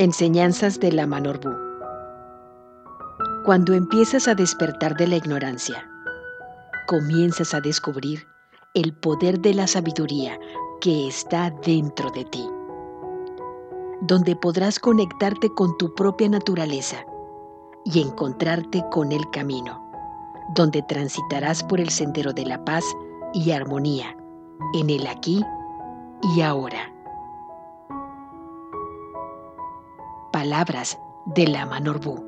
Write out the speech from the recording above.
Enseñanzas de la Manorbu. Cuando empiezas a despertar de la ignorancia, comienzas a descubrir el poder de la sabiduría que está dentro de ti, donde podrás conectarte con tu propia naturaleza y encontrarte con el camino, donde transitarás por el sendero de la paz y armonía en el aquí y ahora. Palabras de la Manorbu.